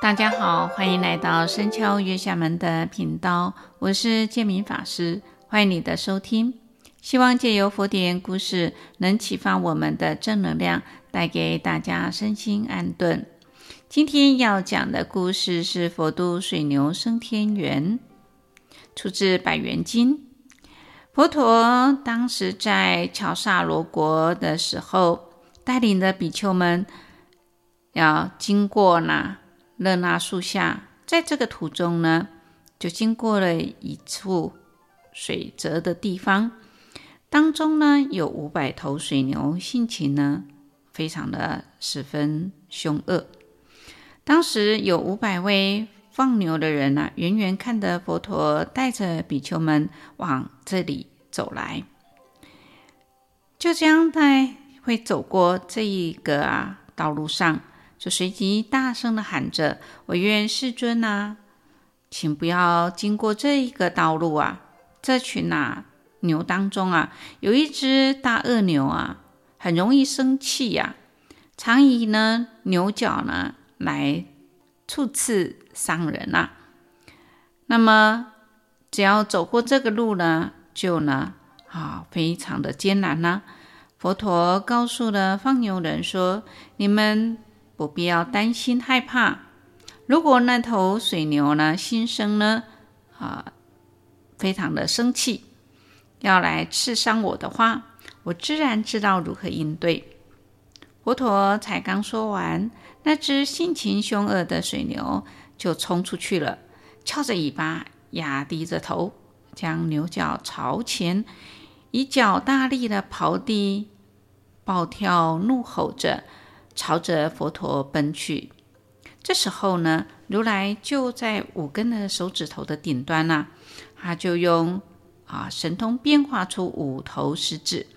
大家好，欢迎来到深敲月下门的频道，我是建明法师，欢迎你的收听。希望借由佛典故事，能启发我们的正能量，带给大家身心安顿。今天要讲的故事是佛度水牛升天缘，出自《百缘经》。佛陀当时在乔萨罗国的时候，带领的比丘们要经过那。勒那树下，在这个途中呢，就经过了一处水泽的地方，当中呢有五百头水牛，性情呢非常的十分凶恶。当时有五百位放牛的人呢，远远看着佛陀带着比丘们往这里走来，就这样在会走过这一个啊道路上。就随即大声地喊着：“我愿世尊啊，请不要经过这一个道路啊！这群啊牛当中啊，有一只大恶牛啊，很容易生气呀、啊，常以呢牛角呢来触刺伤人呐、啊。那么只要走过这个路呢，就呢啊非常的艰难呢、啊。佛陀告诉了放牛人说：你们。不必要担心害怕。如果那头水牛呢，心生呢，啊，非常的生气，要来刺伤我的话，我自然知道如何应对。佛陀才刚说完，那只性情凶恶的水牛就冲出去了，翘着尾巴，压低着头，将牛角朝前，以脚大力的刨地，暴跳，怒吼着。朝着佛陀奔去。这时候呢，如来就在五根的手指头的顶端呢、啊，他就用啊神通变化出五头狮子，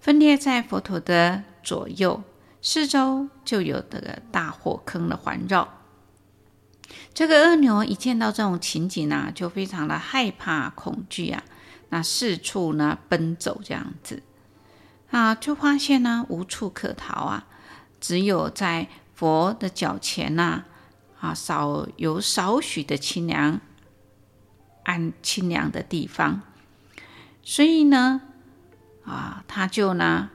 分裂在佛陀的左右，四周就有这个大火坑的环绕。这个恶牛一见到这种情景呢，就非常的害怕恐惧啊，那四处呢奔走这样子啊，就发现呢无处可逃啊。只有在佛的脚前呐、啊，少有少许的清凉、安清凉的地方，所以呢，啊，他就呢，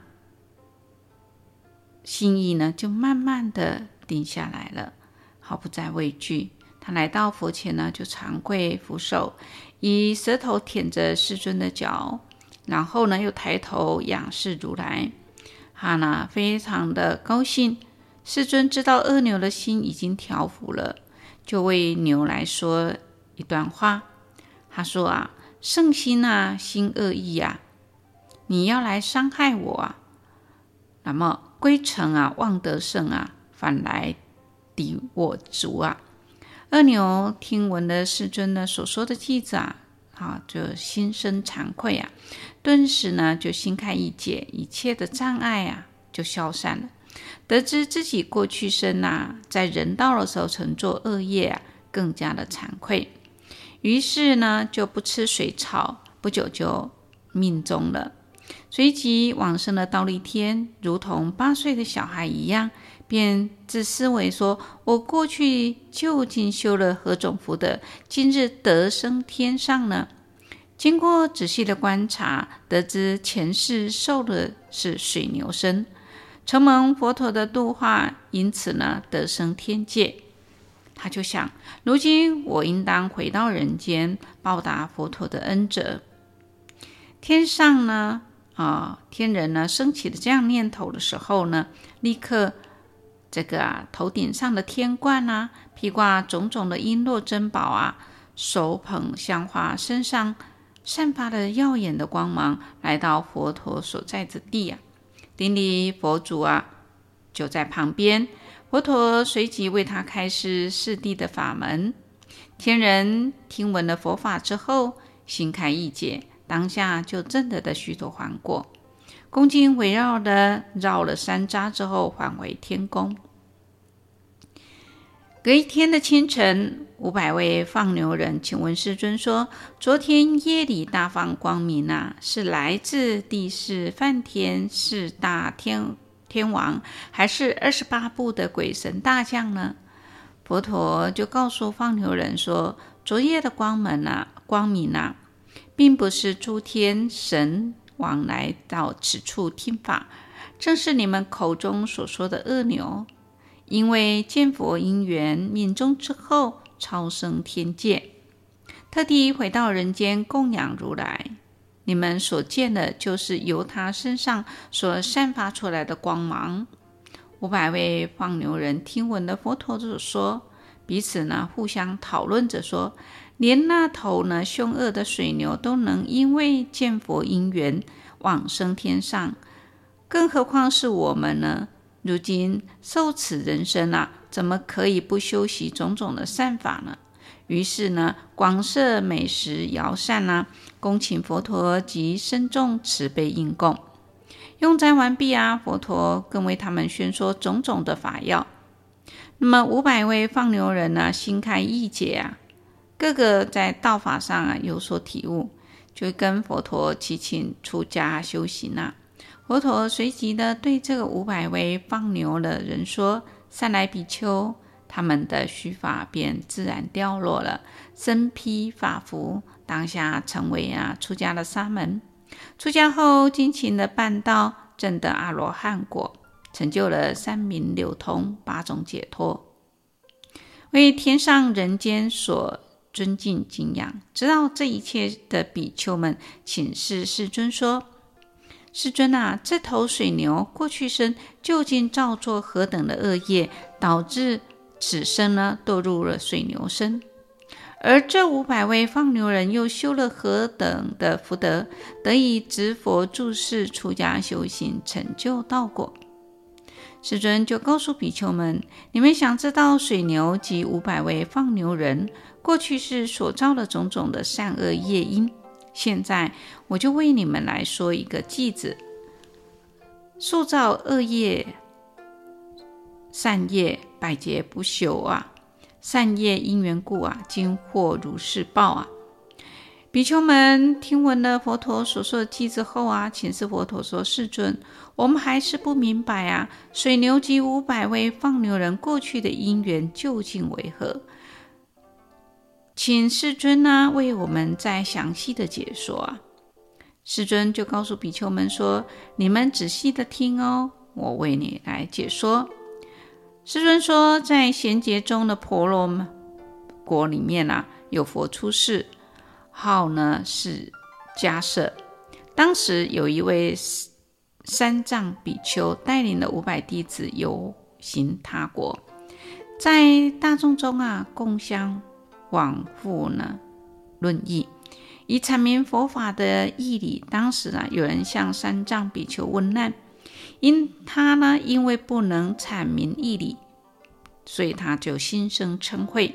心意呢，就慢慢的定下来了，毫不再畏惧。他来到佛前呢，就长跪俯首，以舌头舔着世尊的脚，然后呢，又抬头仰视如来。他呢，非常的高兴。世尊知道恶牛的心已经调伏了，就为牛来说一段话。他说啊：“圣心啊，心恶意啊，你要来伤害我啊，那么归尘啊，望得胜啊，反来敌我足啊。”恶牛听闻了世尊呢所说的偈子啊。啊，就心生惭愧啊，顿时呢就心开意解，一切的障碍啊就消散了。得知自己过去生啊，在人道的时候曾做恶业啊，更加的惭愧。于是呢就不吃水草，不久就命终了。随即往生了忉利天，如同八岁的小孩一样，便自思维说：“我过去究竟修了何种福德，今日得生天上呢？”经过仔细的观察，得知前世受的是水牛身，承蒙佛陀的度化，因此呢得生天界。他就想：如今我应当回到人间，报答佛陀的恩泽。天上呢？啊，天人呢，升起了这样念头的时候呢，立刻这个啊，头顶上的天冠啊，披挂种种的璎珞珍宝啊，手捧香花，身上散发了耀眼的光芒，来到佛陀所在之地啊。顶礼佛祖啊，就在旁边。佛陀随即为他开示四谛的法门。天人听闻了佛法之后，心开意解。当下就证得的须陀洹果，恭敬围绕的绕了三匝之后，返回天宫。隔一天的清晨，五百位放牛人请问世尊说：“昨天夜里大放光明啊，是来自帝释梵天四大天天王，还是二十八部的鬼神大将呢？”佛陀就告诉放牛人说：“昨夜的光门啊，光明啊，并不是诸天神王来到此处听法，正是你们口中所说的恶牛，因为见佛因缘命终之后，超生天界，特地回到人间供养如来。你们所见的，就是由他身上所散发出来的光芒。”五百位放牛人听闻了佛陀所说，彼此呢互相讨论着说：“连那头呢凶恶的水牛都能因为见佛因缘往生天上，更何况是我们呢？如今受此人生啊，怎么可以不修习种种的善法呢？”于是呢，广设美食肴膳啊，恭请佛陀及僧众慈悲应供。用餐完毕啊，佛陀更为他们宣说种种的法要。那么五百位放牛人呢，心开意解啊，个个在道法上啊有所体悟，就跟佛陀齐请出家修行啊。佛陀随即的对这个五百位放牛的人说：“善来比丘，他们的须发便自然掉落了，身披法服，当下成为啊出家的沙门。”出家后，精勤的办道，证得阿罗汉果，成就了三明六通、八种解脱，为天上人间所尊敬敬仰。知道这一切的比丘们，请示世尊说：“世尊啊，这头水牛过去生究竟造作何等的恶业，导致此生呢堕入了水牛身？”而这五百位放牛人又修了何等的福德，得以值佛住世出家修行，成就道果？世尊就告诉比丘们：你们想知道水牛及五百位放牛人过去世所造的种种的善恶业因，现在我就为你们来说一个偈子：塑造恶业，善业百劫不休啊！善业因缘故啊，今获如是报啊！比丘们听闻了佛陀所说的偈子后啊，请示佛陀说：“世尊，我们还是不明白啊，水牛及五百位放牛人过去的因缘究竟为何？请世尊呢、啊，为我们再详细的解说啊！”世尊就告诉比丘们说：“你们仔细的听哦，我为你来解说。”世尊说，在贤劫中的婆罗国里面啊，有佛出世，号呢是迦叶。当时有一位三藏比丘带领了五百弟子游行他国，在大众中啊，共相往复呢论义，以阐明佛法的义理。当时啊，有人向三藏比丘问难。因他呢，因为不能阐明义理，所以他就心生嗔恚，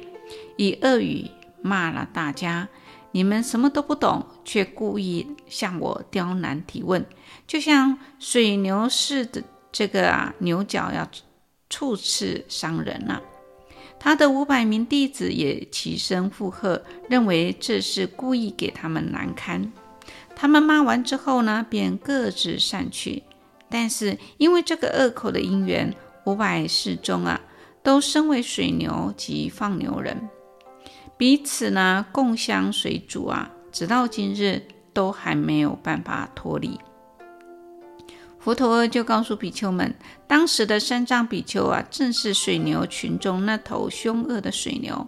以恶语骂了大家。你们什么都不懂，却故意向我刁难提问，就像水牛似的这个啊牛角要触刺伤人了。他的五百名弟子也齐声附和，认为这是故意给他们难堪。他们骂完之后呢，便各自散去。但是因为这个恶口的因缘，五百世中啊，都身为水牛及放牛人，彼此呢共相随逐啊，直到今日都还没有办法脱离。佛陀就告诉比丘们，当时的三藏比丘啊，正是水牛群中那头凶恶的水牛。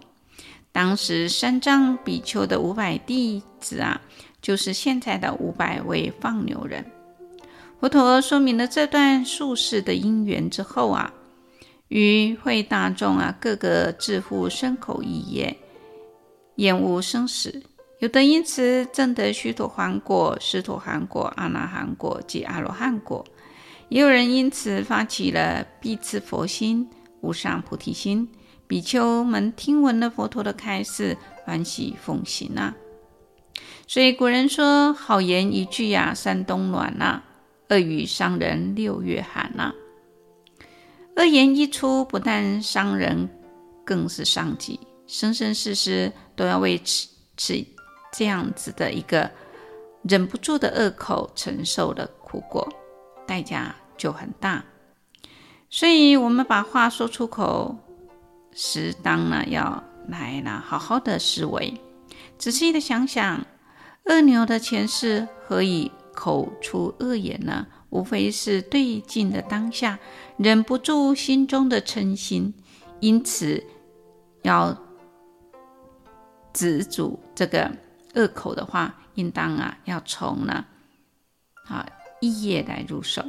当时三藏比丘的五百弟子啊，就是现在的五百位放牛人。佛陀说明了这段数世的因缘之后啊，与会大众啊，个个自负身口意业，厌恶生死，有的因此证得须陀洹果、斯陀含果、阿那含果及阿罗汉果，也有人因此发起了必刺佛心、无上菩提心。比丘们听闻了佛陀的开示，欢喜奉行啊。所以古人说：“好言一句呀、啊，山冬暖呐、”恶语伤人六月寒呐、恶言一出，不但伤人，更是伤己，生生世世都要为此此这样子的一个忍不住的恶口承受的苦果，代价就很大。所以，我们把话说出口，适当呢要来呢好好的思维，仔细的想想，恶牛的前世何以口出恶言呢？无非是对境的当下忍不住心中的嗔心，因此要止住这个恶口的话，应当啊要从呢啊意业来入手。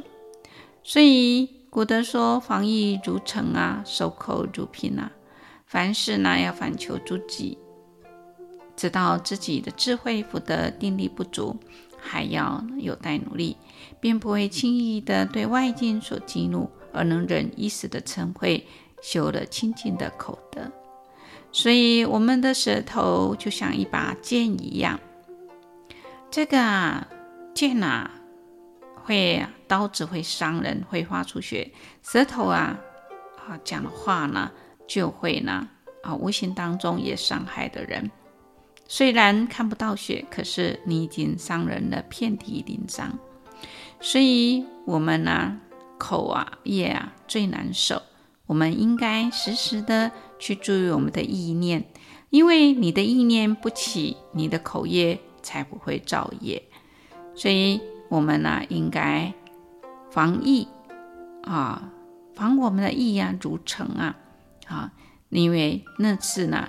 所以古德说：“防疫如城啊，守口如瓶啊。”凡事呢要反求诸己，知道自己的智慧、福德、定力不足。还要有待努力，便不会轻易的对外境所激怒，而能忍一时的嗔恚，修了清净的口德。所以，我们的舌头就像一把剑一样，这个啊剑啊，会刀子会伤人，会发出血；舌头啊啊讲的话呢，就会呢啊无形当中也伤害的人。虽然看不到血，可是你已经伤人了，遍体鳞伤。所以，我们呢、口啊业啊最难受。我们应该时时的去注意我们的意念，因为你的意念不起，你的口业才不会造业。所以，我们呢、应该防疫啊，防我们的意啊如城啊啊，因为那次呢。